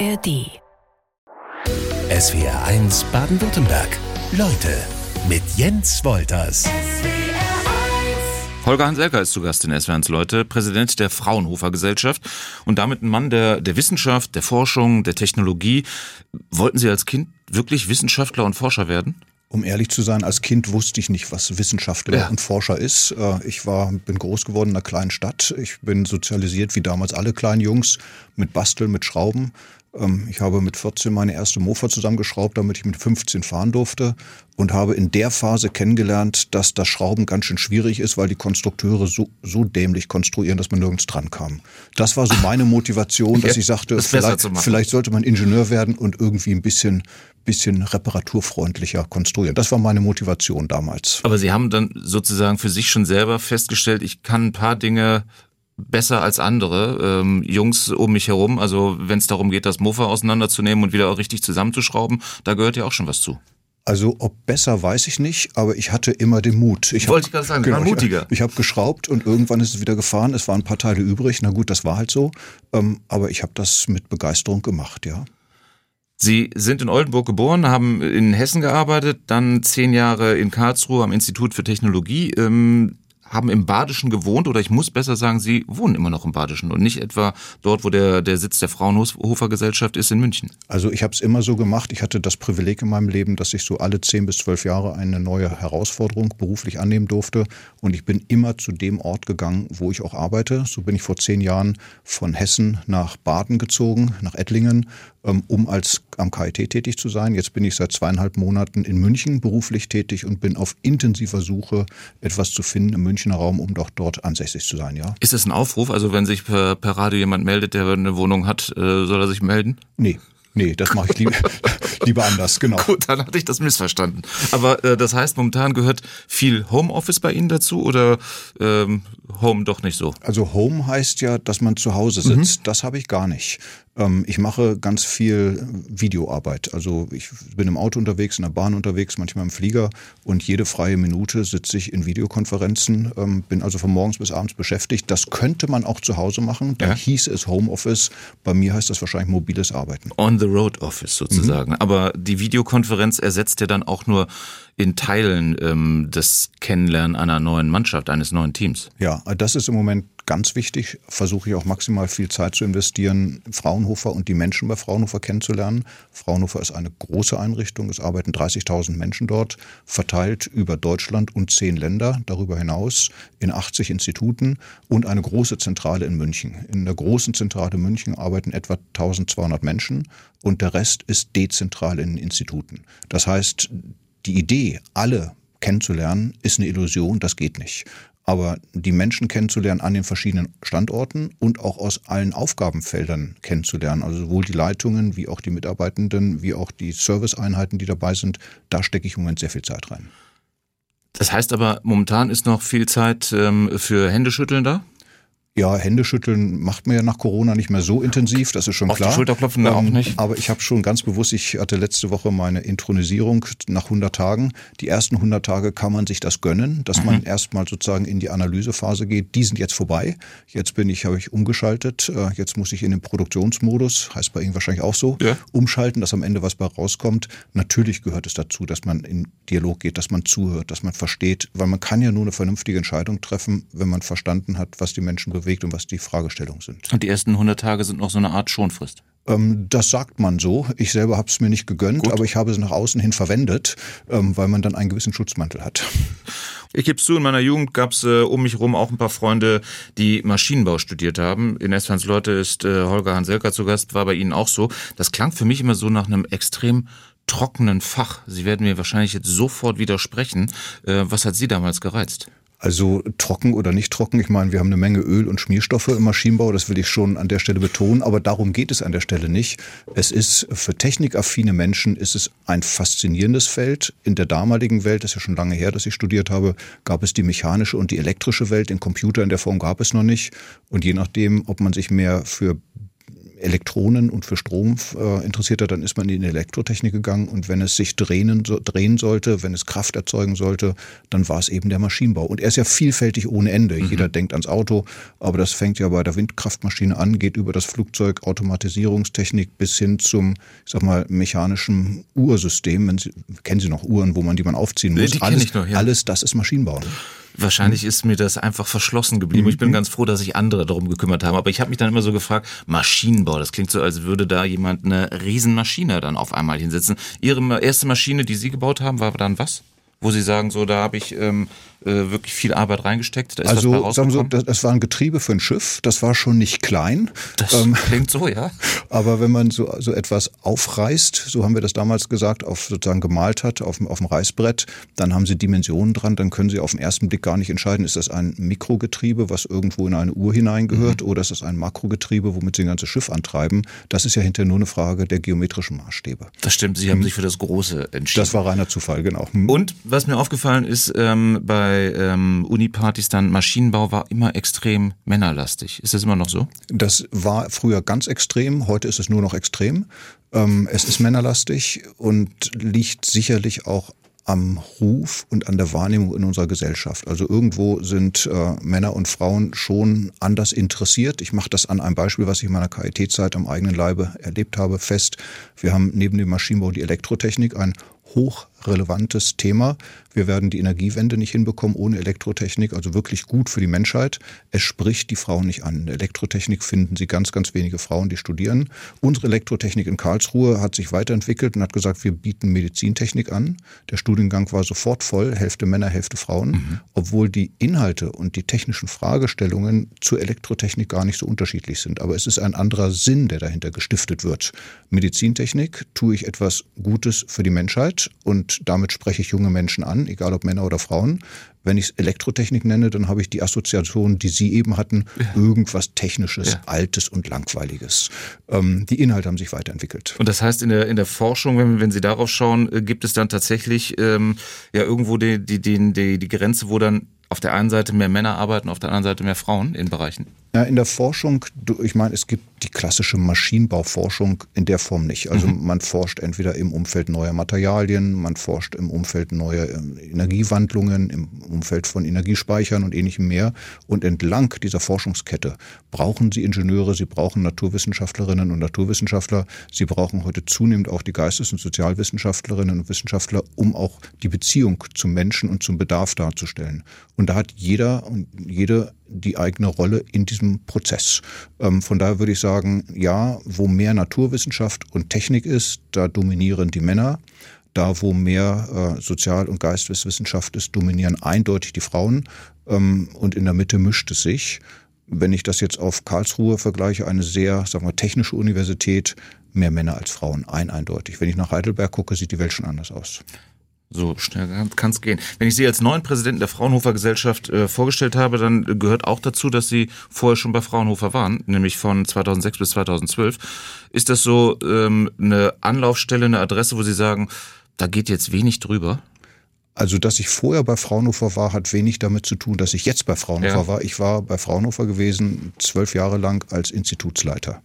ARD. SWR 1 Baden-Württemberg. Leute mit Jens Wolters. Holger Hanselka ist zu Gast in SWR1 Leute, Präsident der Fraunhofer Gesellschaft und damit ein Mann der, der Wissenschaft, der Forschung, der Technologie. Wollten Sie als Kind wirklich Wissenschaftler und Forscher werden? Um ehrlich zu sein, als Kind wusste ich nicht, was Wissenschaftler ja. und Forscher ist. Äh, ich war, bin groß geworden in einer kleinen Stadt. Ich bin sozialisiert wie damals alle kleinen Jungs mit Basteln, mit Schrauben. Ähm, ich habe mit 14 meine erste Mofa zusammengeschraubt, damit ich mit 15 fahren durfte und habe in der Phase kennengelernt, dass das Schrauben ganz schön schwierig ist, weil die Konstrukteure so, so dämlich konstruieren, dass man nirgends dran kam. Das war so meine Motivation, dass ich sagte, vielleicht, vielleicht sollte man Ingenieur werden und irgendwie ein bisschen, bisschen reparaturfreundlicher konstruieren. Das war meine Motivation damals. Aber Sie haben dann sozusagen für sich schon selber festgestellt, ich kann ein paar Dinge besser als andere ähm, Jungs um mich herum. Also wenn es darum geht, das Mofa auseinanderzunehmen und wieder auch richtig zusammenzuschrauben, da gehört ja auch schon was zu. Also ob besser weiß ich nicht, aber ich hatte immer den Mut. Ich Wollte hab, ich gerade sagen, genau, war mutiger. Ich, ich habe geschraubt und irgendwann ist es wieder gefahren. Es waren ein paar Teile übrig. Na gut, das war halt so. Ähm, aber ich habe das mit Begeisterung gemacht, ja. Sie sind in Oldenburg geboren, haben in Hessen gearbeitet, dann zehn Jahre in Karlsruhe am Institut für Technologie. Ähm, haben im Badischen gewohnt oder ich muss besser sagen, sie wohnen immer noch im Badischen und nicht etwa dort, wo der, der Sitz der Fraunhofer Gesellschaft ist in München. Also ich habe es immer so gemacht. Ich hatte das Privileg in meinem Leben, dass ich so alle zehn bis zwölf Jahre eine neue Herausforderung beruflich annehmen durfte und ich bin immer zu dem Ort gegangen, wo ich auch arbeite. So bin ich vor zehn Jahren von Hessen nach Baden gezogen, nach Ettlingen um als am KIT tätig zu sein. Jetzt bin ich seit zweieinhalb Monaten in München beruflich tätig und bin auf intensiver Suche, etwas zu finden im Münchner Raum, um doch dort ansässig zu sein. Ja. Ist es ein Aufruf? Also wenn sich per, per Radio jemand meldet, der eine Wohnung hat, äh, soll er sich melden? Nee, Nee, das mache ich lieber, lieber anders, genau. Gut, dann hatte ich das missverstanden. Aber äh, das heißt, momentan gehört viel Homeoffice bei Ihnen dazu oder ähm, Home doch nicht so? Also Home heißt ja, dass man zu Hause sitzt. Mhm. Das habe ich gar nicht. Ähm, ich mache ganz viel Videoarbeit. Also ich bin im Auto unterwegs, in der Bahn unterwegs, manchmal im Flieger und jede freie Minute sitze ich in Videokonferenzen, ähm, bin also von morgens bis abends beschäftigt. Das könnte man auch zu Hause machen. Da ja. hieß es Homeoffice. Bei mir heißt das wahrscheinlich mobiles Arbeiten. On the road Office sozusagen. Mhm. Aber die Videokonferenz ersetzt ja dann auch nur in Teilen ähm, das Kennenlernen einer neuen Mannschaft, eines neuen Teams. Ja, das ist im Moment ganz wichtig. Versuche ich auch maximal viel Zeit zu investieren, Fraunhofer und die Menschen bei Fraunhofer kennenzulernen. Fraunhofer ist eine große Einrichtung. Es arbeiten 30.000 Menschen dort, verteilt über Deutschland und zehn Länder, darüber hinaus in 80 Instituten und eine große Zentrale in München. In der großen Zentrale München arbeiten etwa 1200 Menschen und der Rest ist dezentral in Instituten. Das heißt, die Idee, alle kennenzulernen, ist eine Illusion, das geht nicht. Aber die Menschen kennenzulernen an den verschiedenen Standorten und auch aus allen Aufgabenfeldern kennenzulernen, also sowohl die Leitungen wie auch die Mitarbeitenden, wie auch die Serviceeinheiten, die dabei sind, da stecke ich im Moment sehr viel Zeit rein. Das heißt aber, momentan ist noch viel Zeit ähm, für Händeschütteln da? Ja, Händeschütteln macht man ja nach Corona nicht mehr so intensiv, das ist schon Auf klar. Die Schulterklopfen ähm, auch nicht. Aber ich habe schon ganz bewusst, ich hatte letzte Woche meine Intronisierung nach 100 Tagen. Die ersten 100 Tage kann man sich das gönnen, dass mhm. man erstmal sozusagen in die Analysephase geht. Die sind jetzt vorbei. Jetzt bin ich, habe ich umgeschaltet. Äh, jetzt muss ich in den Produktionsmodus, heißt bei Ihnen wahrscheinlich auch so, ja. umschalten, dass am Ende was bei rauskommt. Natürlich gehört es dazu, dass man in Dialog geht, dass man zuhört, dass man versteht, weil man kann ja nur eine vernünftige Entscheidung treffen, wenn man verstanden hat, was die Menschen bewegt bewegt und was die Fragestellungen sind. Und die ersten 100 Tage sind noch so eine Art Schonfrist? Ähm, das sagt man so. Ich selber habe es mir nicht gegönnt, Gut. aber ich habe es nach außen hin verwendet, ähm, weil man dann einen gewissen Schutzmantel hat. Ich gebe zu, in meiner Jugend gab es äh, um mich herum auch ein paar Freunde, die Maschinenbau studiert haben. In Estlands Leute ist äh, Holger Hanselka zu Gast, war bei Ihnen auch so. Das klang für mich immer so nach einem extrem trockenen Fach. Sie werden mir wahrscheinlich jetzt sofort widersprechen. Äh, was hat Sie damals gereizt? Also trocken oder nicht trocken. Ich meine, wir haben eine Menge Öl und Schmierstoffe im Maschinenbau, das will ich schon an der Stelle betonen, aber darum geht es an der Stelle nicht. Es ist für technikaffine Menschen ist es ein faszinierendes Feld. In der damaligen Welt, das ist ja schon lange her, dass ich studiert habe, gab es die mechanische und die elektrische Welt. Den Computer in der Form gab es noch nicht. Und je nachdem, ob man sich mehr für Elektronen und für Strom äh, interessiert hat, dann ist man in die Elektrotechnik gegangen und wenn es sich drehen, so, drehen sollte, wenn es Kraft erzeugen sollte, dann war es eben der Maschinenbau. Und er ist ja vielfältig ohne Ende. Mhm. Jeder denkt ans Auto, aber das fängt ja bei der Windkraftmaschine an, geht über das Flugzeug, Automatisierungstechnik bis hin zum, ich sag mal, mechanischen Ursystem. Wenn Sie, kennen Sie noch Uhren, wo man die man aufziehen muss? Die alles, ich noch, ja. alles das ist Maschinenbau. Wahrscheinlich mhm. ist mir das einfach verschlossen geblieben. Ich bin mhm. ganz froh, dass sich andere darum gekümmert haben. Aber ich habe mich dann immer so gefragt, Maschinenbau, das klingt so, als würde da jemand eine Riesenmaschine dann auf einmal hinsetzen. Ihre erste Maschine, die Sie gebaut haben, war dann was? Wo Sie sagen, so, da habe ich ähm, äh, wirklich viel Arbeit reingesteckt. Da also sagen wir so, das, das, war ein Getriebe für ein Schiff. Das war schon nicht klein. Das ähm, klingt so, ja. Aber wenn man so, so etwas aufreißt, so haben wir das damals gesagt, auf sozusagen gemalt hat, auf, auf dem Reißbrett, dann haben Sie Dimensionen dran, dann können Sie auf den ersten Blick gar nicht entscheiden, ist das ein Mikrogetriebe, was irgendwo in eine Uhr hineingehört, mhm. oder ist das ein Makrogetriebe, womit Sie ein ganzes Schiff antreiben. Das ist ja hinterher nur eine Frage der geometrischen Maßstäbe. Das stimmt, Sie haben mhm. sich für das Große entschieden. Das war reiner Zufall, genau. Mhm. Und was mir aufgefallen ist, ähm, bei bei ähm, Unipartys dann Maschinenbau war immer extrem männerlastig. Ist das immer noch so? Das war früher ganz extrem, heute ist es nur noch extrem. Ähm, es ist männerlastig und liegt sicherlich auch am Ruf und an der Wahrnehmung in unserer Gesellschaft. Also irgendwo sind äh, Männer und Frauen schon anders interessiert. Ich mache das an einem Beispiel, was ich in meiner KIT-Zeit am eigenen Leibe erlebt habe, fest. Wir haben neben dem Maschinenbau die Elektrotechnik, ein hochrelevantes Thema. Wir werden die Energiewende nicht hinbekommen ohne Elektrotechnik, also wirklich gut für die Menschheit. Es spricht die Frauen nicht an. In Elektrotechnik finden Sie ganz, ganz wenige Frauen, die studieren. Unsere Elektrotechnik in Karlsruhe hat sich weiterentwickelt und hat gesagt, wir bieten Medizintechnik an. Der Studiengang war sofort voll, Hälfte Männer, Hälfte Frauen, mhm. obwohl die Inhalte und die technischen Fragestellungen zur Elektrotechnik gar nicht so unterschiedlich sind. Aber es ist ein anderer Sinn, der dahinter gestiftet wird. Medizintechnik tue ich etwas Gutes für die Menschheit und damit spreche ich junge Menschen an egal ob Männer oder Frauen. Wenn ich es Elektrotechnik nenne, dann habe ich die Assoziation, die Sie eben hatten, ja. irgendwas Technisches, ja. Altes und Langweiliges. Ähm, die Inhalte haben sich weiterentwickelt. Und das heißt, in der, in der Forschung, wenn, wenn Sie darauf schauen, äh, gibt es dann tatsächlich ähm, ja irgendwo die, die, die, die Grenze, wo dann auf der einen Seite mehr Männer arbeiten, auf der anderen Seite mehr Frauen in Bereichen? Ja, in der Forschung, ich meine, es gibt die klassische Maschinenbauforschung in der Form nicht. Also mhm. man forscht entweder im Umfeld neuer Materialien, man forscht im Umfeld neuer ähm, Energiewandlungen, im Umfeld von Energiespeichern und ähnlichem mehr. Und entlang dieser Forschungskette brauchen Sie Ingenieure, Sie brauchen Naturwissenschaftlerinnen und Naturwissenschaftler, Sie brauchen heute zunehmend auch die Geistes- und Sozialwissenschaftlerinnen und Wissenschaftler, um auch die Beziehung zum Menschen und zum Bedarf darzustellen. Und da hat jeder und jede die eigene Rolle in diesem Prozess. Ähm, von daher würde ich sagen, ja, wo mehr Naturwissenschaft und Technik ist, da dominieren die Männer. Da, wo mehr äh, Sozial- und Geisteswissenschaft ist, dominieren eindeutig die Frauen. Ähm, und in der Mitte mischt es sich. Wenn ich das jetzt auf Karlsruhe vergleiche, eine sehr, sagen wir, technische Universität, mehr Männer als Frauen, ein eindeutig. Wenn ich nach Heidelberg gucke, sieht die Welt schon anders aus. So schnell kann es gehen. Wenn ich Sie als neuen Präsidenten der Fraunhofer Gesellschaft äh, vorgestellt habe, dann gehört auch dazu, dass Sie vorher schon bei Fraunhofer waren, nämlich von 2006 bis 2012. Ist das so ähm, eine Anlaufstelle, eine Adresse, wo Sie sagen, da geht jetzt wenig drüber? Also, dass ich vorher bei Fraunhofer war, hat wenig damit zu tun, dass ich jetzt bei Fraunhofer ja. war. Ich war bei Fraunhofer gewesen, zwölf Jahre lang als Institutsleiter.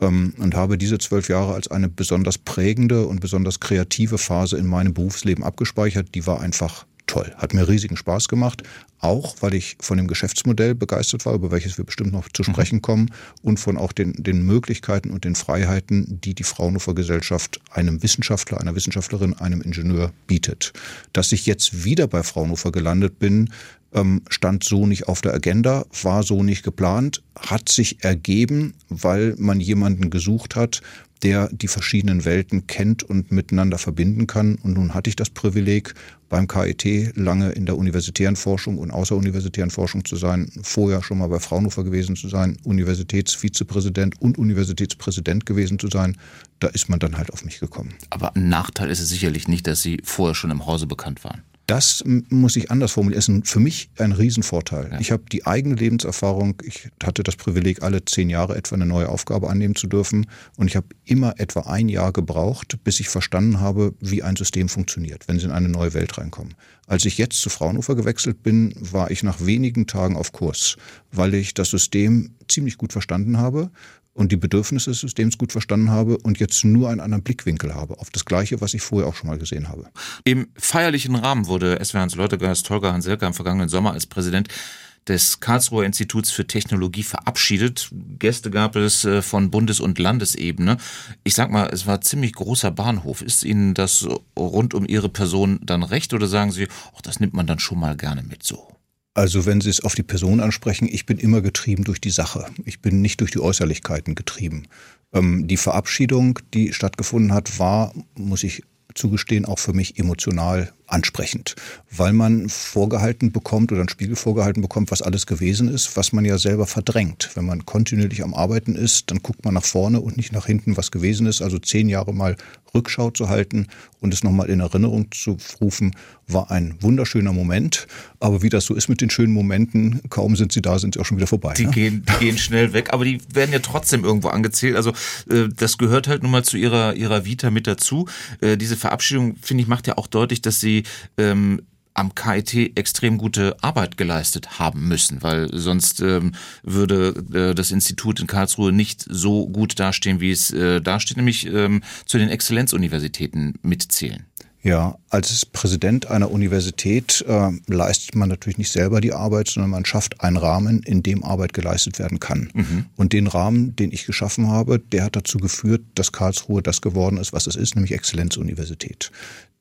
Ähm, und habe diese zwölf Jahre als eine besonders prägende und besonders kreative Phase in meinem Berufsleben abgespeichert. Die war einfach toll, hat mir riesigen Spaß gemacht, auch weil ich von dem Geschäftsmodell begeistert war, über welches wir bestimmt noch zu mhm. sprechen kommen, und von auch den, den Möglichkeiten und den Freiheiten, die die Fraunhofer Gesellschaft einem Wissenschaftler, einer Wissenschaftlerin, einem Ingenieur bietet. Dass ich jetzt wieder bei Fraunhofer gelandet bin, ähm, stand so nicht auf der Agenda, war so nicht geplant, hat sich ergeben, weil man jemanden gesucht hat, der die verschiedenen Welten kennt und miteinander verbinden kann. Und nun hatte ich das Privileg, beim KIT lange in der universitären Forschung und außeruniversitären Forschung zu sein, vorher schon mal bei Fraunhofer gewesen zu sein, Universitätsvizepräsident und Universitätspräsident gewesen zu sein. Da ist man dann halt auf mich gekommen. Aber ein Nachteil ist es sicherlich nicht, dass Sie vorher schon im Hause bekannt waren. Das muss ich anders formulieren. Ist für mich ein Riesenvorteil. Ja. Ich habe die eigene Lebenserfahrung. Ich hatte das Privileg, alle zehn Jahre etwa eine neue Aufgabe annehmen zu dürfen. Und ich habe immer etwa ein Jahr gebraucht, bis ich verstanden habe, wie ein System funktioniert, wenn sie in eine neue Welt reinkommen. Als ich jetzt zu Fraunhofer gewechselt bin, war ich nach wenigen Tagen auf Kurs, weil ich das System ziemlich gut verstanden habe und die Bedürfnisse des Systems gut verstanden habe und jetzt nur einen anderen Blickwinkel habe auf das Gleiche, was ich vorher auch schon mal gesehen habe. Im feierlichen Rahmen wurde SWR Hans Leutegast Holger Hanselka im vergangenen Sommer als Präsident des Karlsruher Instituts für Technologie verabschiedet. Gäste gab es äh, von Bundes- und Landesebene. Ich sag mal, es war ziemlich großer Bahnhof. Ist Ihnen das rund um Ihre Person dann recht oder sagen Sie, ach, das nimmt man dann schon mal gerne mit so? Also wenn Sie es auf die Person ansprechen, ich bin immer getrieben durch die Sache. Ich bin nicht durch die Äußerlichkeiten getrieben. Ähm, die Verabschiedung, die stattgefunden hat, war, muss ich zugestehen, auch für mich emotional ansprechend, weil man vorgehalten bekommt oder ein Spiegel vorgehalten bekommt, was alles gewesen ist, was man ja selber verdrängt. Wenn man kontinuierlich am Arbeiten ist, dann guckt man nach vorne und nicht nach hinten, was gewesen ist. Also zehn Jahre mal Rückschau zu halten und es nochmal in Erinnerung zu rufen, war ein wunderschöner Moment. Aber wie das so ist mit den schönen Momenten, kaum sind sie da, sind sie auch schon wieder vorbei. Die, ne? gehen, die gehen schnell weg, aber die werden ja trotzdem irgendwo angezählt. Also äh, das gehört halt nun mal zu ihrer, ihrer Vita mit dazu. Äh, diese Verabschiedung, finde ich, macht ja auch deutlich, dass sie ähm, am KIT extrem gute Arbeit geleistet haben müssen, weil sonst ähm, würde äh, das Institut in Karlsruhe nicht so gut dastehen, wie es äh, dasteht, nämlich ähm, zu den Exzellenzuniversitäten mitzählen. Ja, als Präsident einer Universität äh, leistet man natürlich nicht selber die Arbeit, sondern man schafft einen Rahmen, in dem Arbeit geleistet werden kann. Mhm. Und den Rahmen, den ich geschaffen habe, der hat dazu geführt, dass Karlsruhe das geworden ist, was es ist, nämlich Exzellenzuniversität.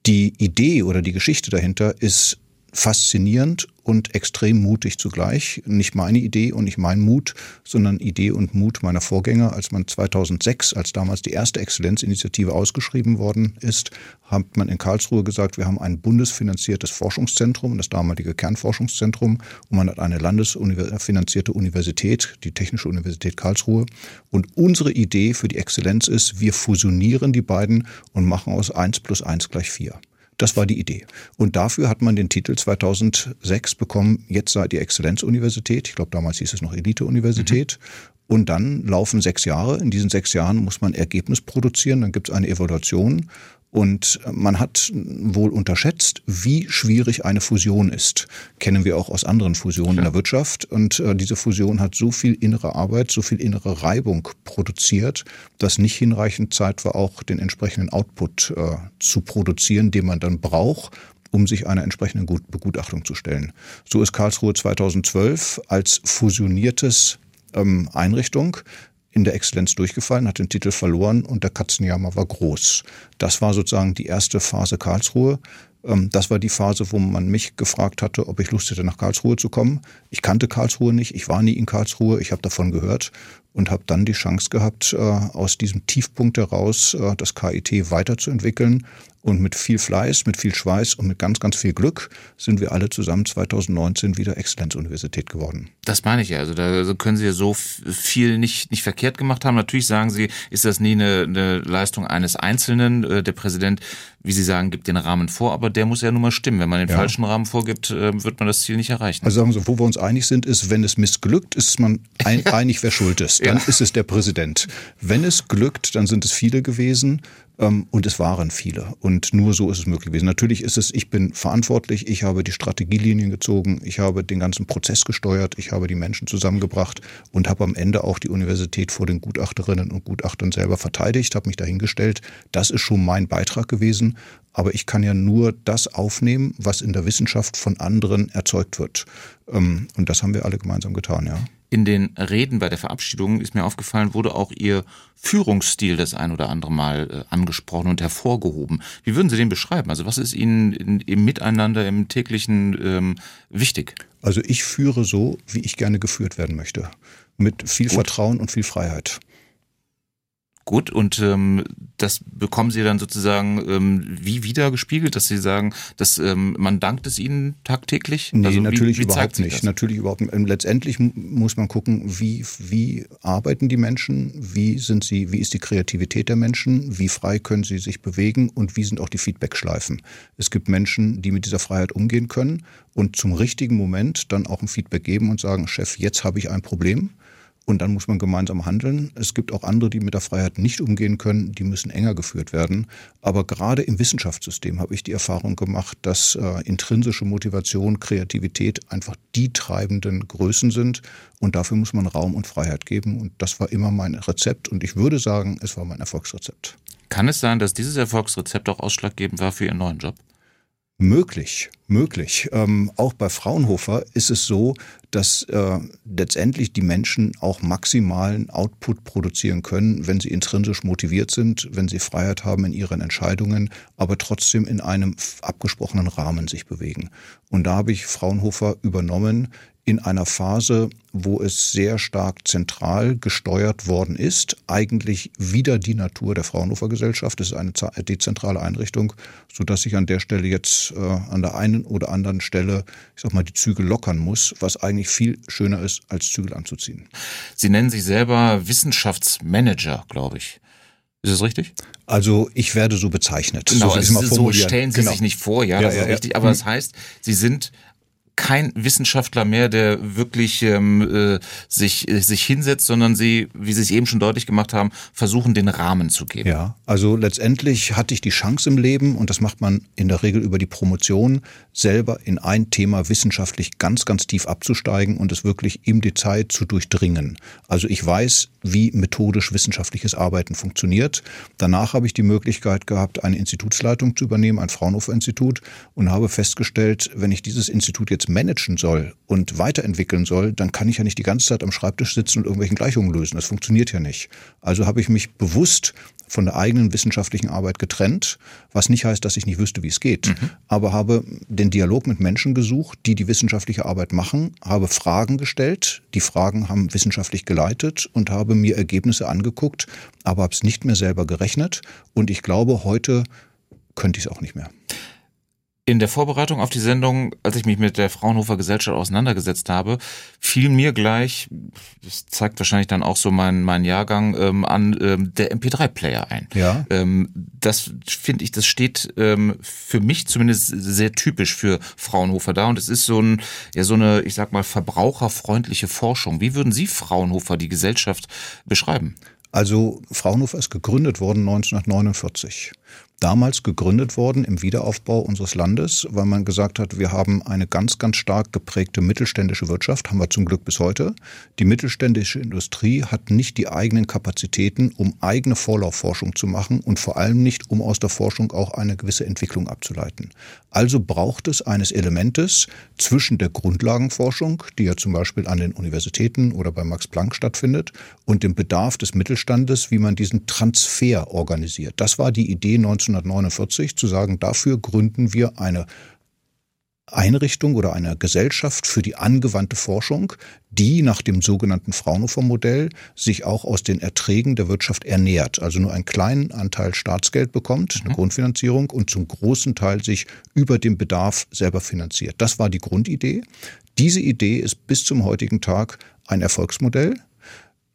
Die Idee oder die Geschichte dahinter ist faszinierend und extrem mutig zugleich. Nicht meine Idee und nicht mein Mut, sondern Idee und Mut meiner Vorgänger. Als man 2006, als damals die erste Exzellenzinitiative ausgeschrieben worden ist, hat man in Karlsruhe gesagt, wir haben ein bundesfinanziertes Forschungszentrum, das damalige Kernforschungszentrum, und man hat eine landesfinanzierte Universität, die Technische Universität Karlsruhe. Und unsere Idee für die Exzellenz ist, wir fusionieren die beiden und machen aus eins plus eins gleich vier. Das war die Idee. Und dafür hat man den Titel 2006 bekommen, jetzt sei die Exzellenzuniversität. Ich glaube, damals hieß es noch Elite-Universität. Mhm. Und dann laufen sechs Jahre. In diesen sechs Jahren muss man Ergebnis produzieren. Dann gibt es eine Evaluation. Und man hat wohl unterschätzt, wie schwierig eine Fusion ist. Kennen wir auch aus anderen Fusionen ja. in der Wirtschaft. Und äh, diese Fusion hat so viel innere Arbeit, so viel innere Reibung produziert, dass nicht hinreichend Zeit war, auch den entsprechenden Output äh, zu produzieren, den man dann braucht, um sich einer entsprechenden Begutachtung zu stellen. So ist Karlsruhe 2012 als fusioniertes ähm, Einrichtung in der Exzellenz durchgefallen, hat den Titel verloren und der Katzenjammer war groß. Das war sozusagen die erste Phase Karlsruhe. Ähm, das war die Phase, wo man mich gefragt hatte, ob ich Lust hätte, nach Karlsruhe zu kommen. Ich kannte Karlsruhe nicht, ich war nie in Karlsruhe, ich habe davon gehört und habe dann die Chance gehabt, äh, aus diesem Tiefpunkt heraus äh, das KIT weiterzuentwickeln und mit viel Fleiß, mit viel Schweiß und mit ganz, ganz viel Glück sind wir alle zusammen 2019 wieder Exzellenzuniversität geworden. Das meine ich ja. Also da können Sie ja so viel nicht, nicht verkehrt gemacht haben. Natürlich sagen Sie, ist das nie eine, eine Leistung eines Einzelnen. Äh, der Präsident, wie Sie sagen, gibt den Rahmen vor, aber der muss ja nun mal stimmen. Wenn man den ja. falschen Rahmen vorgibt, äh, wird man das Ziel nicht erreichen. Also sagen Sie, wo wir uns einig sind, ist, wenn es missglückt, ist man ein, einig, wer schuld ist. Dann ja. ist es der Präsident. Wenn es glückt, dann sind es viele gewesen. Ähm, und es waren viele. Und nur so ist es möglich gewesen. Natürlich ist es, ich bin verantwortlich, ich habe die Strategielinien gezogen, ich habe den ganzen Prozess gesteuert, ich habe die Menschen zusammengebracht und habe am Ende auch die Universität vor den Gutachterinnen und Gutachtern selber verteidigt, habe mich dahingestellt. Das ist schon mein Beitrag gewesen. Aber ich kann ja nur das aufnehmen, was in der Wissenschaft von anderen erzeugt wird. Ähm, und das haben wir alle gemeinsam getan, ja. In den Reden bei der Verabschiedung ist mir aufgefallen, wurde auch Ihr Führungsstil das ein oder andere Mal äh, angesprochen und hervorgehoben. Wie würden Sie den beschreiben? Also was ist Ihnen im Miteinander, im täglichen ähm, wichtig? Also ich führe so, wie ich gerne geführt werden möchte. Mit viel Gut. Vertrauen und viel Freiheit. Gut, und ähm, das bekommen Sie dann sozusagen ähm, wie wieder gespiegelt, dass Sie sagen, dass ähm, man dankt es Ihnen tagtäglich? Nee, also natürlich wie, wie überhaupt nicht. Das? Natürlich überhaupt nicht. Letztendlich muss man gucken, wie, wie arbeiten die Menschen, wie sind sie, wie ist die Kreativität der Menschen, wie frei können sie sich bewegen und wie sind auch die Feedbackschleifen. Es gibt Menschen, die mit dieser Freiheit umgehen können und zum richtigen Moment dann auch ein Feedback geben und sagen, Chef, jetzt habe ich ein Problem und dann muss man gemeinsam handeln. Es gibt auch andere, die mit der Freiheit nicht umgehen können, die müssen enger geführt werden. Aber gerade im Wissenschaftssystem habe ich die Erfahrung gemacht, dass äh, intrinsische Motivation, Kreativität einfach die treibenden Größen sind und dafür muss man Raum und Freiheit geben und das war immer mein Rezept und ich würde sagen, es war mein Erfolgsrezept. Kann es sein, dass dieses Erfolgsrezept auch ausschlaggebend war für Ihren neuen Job? Möglich, möglich. Ähm, auch bei Fraunhofer ist es so, dass äh, letztendlich die Menschen auch maximalen Output produzieren können, wenn sie intrinsisch motiviert sind, wenn sie Freiheit haben in ihren Entscheidungen, aber trotzdem in einem abgesprochenen Rahmen sich bewegen. Und da habe ich Fraunhofer übernommen in einer Phase, wo es sehr stark zentral gesteuert worden ist, eigentlich wieder die Natur der Fraunhofer Gesellschaft. Es ist eine dezentrale Einrichtung, so dass ich an der Stelle jetzt äh, an der einen oder anderen Stelle, ich sag mal, die Zügel lockern muss, was eigentlich viel schöner ist, als Zügel anzuziehen. Sie nennen sich selber Wissenschaftsmanager, glaube ich. Ist das richtig? Also ich werde so bezeichnet. Genau, so, also so stellen Sie genau. sich nicht vor, ja, ja das ja, ist richtig. Aber mhm. das heißt, Sie sind kein Wissenschaftler mehr, der wirklich ähm, äh, sich, äh, sich hinsetzt, sondern sie, wie Sie es eben schon deutlich gemacht haben, versuchen, den Rahmen zu geben. Ja, also letztendlich hatte ich die Chance im Leben, und das macht man in der Regel über die Promotion, selber in ein Thema wissenschaftlich ganz, ganz tief abzusteigen und es wirklich im Detail zu durchdringen. Also ich weiß, wie methodisch wissenschaftliches Arbeiten funktioniert. Danach habe ich die Möglichkeit gehabt, eine Institutsleitung zu übernehmen, ein Fraunhofer-Institut, und habe festgestellt, wenn ich dieses Institut jetzt managen soll und weiterentwickeln soll, dann kann ich ja nicht die ganze Zeit am Schreibtisch sitzen und irgendwelchen Gleichungen lösen. Das funktioniert ja nicht. Also habe ich mich bewusst von der eigenen wissenschaftlichen Arbeit getrennt, was nicht heißt, dass ich nicht wüsste, wie es geht, mhm. aber habe den Dialog mit Menschen gesucht, die die wissenschaftliche Arbeit machen, habe Fragen gestellt, die Fragen haben wissenschaftlich geleitet und habe mir Ergebnisse angeguckt, aber habe es nicht mehr selber gerechnet und ich glaube, heute könnte ich es auch nicht mehr. In der Vorbereitung auf die Sendung, als ich mich mit der Fraunhofer Gesellschaft auseinandergesetzt habe, fiel mir gleich, das zeigt wahrscheinlich dann auch so mein, mein Jahrgang, ähm, an ähm, der MP3-Player ein. Ja. Ähm, das finde ich, das steht ähm, für mich zumindest sehr typisch für Fraunhofer da und es ist so ein, ja, so eine, ich sag mal, verbraucherfreundliche Forschung. Wie würden Sie Fraunhofer, die Gesellschaft, beschreiben? Also Fraunhofer ist gegründet worden 1949 damals gegründet worden im Wiederaufbau unseres Landes, weil man gesagt hat, wir haben eine ganz, ganz stark geprägte mittelständische Wirtschaft, haben wir zum Glück bis heute. Die mittelständische Industrie hat nicht die eigenen Kapazitäten, um eigene Vorlaufforschung zu machen und vor allem nicht, um aus der Forschung auch eine gewisse Entwicklung abzuleiten. Also braucht es eines Elementes zwischen der Grundlagenforschung, die ja zum Beispiel an den Universitäten oder bei Max Planck stattfindet, und dem Bedarf des Mittelstandes, wie man diesen Transfer organisiert. Das war die Idee 1949 zu sagen, dafür gründen wir eine Einrichtung oder eine Gesellschaft für die angewandte Forschung, die nach dem sogenannten Fraunhofer-Modell sich auch aus den Erträgen der Wirtschaft ernährt, also nur einen kleinen Anteil Staatsgeld bekommt, eine mhm. Grundfinanzierung und zum großen Teil sich über den Bedarf selber finanziert. Das war die Grundidee. Diese Idee ist bis zum heutigen Tag ein Erfolgsmodell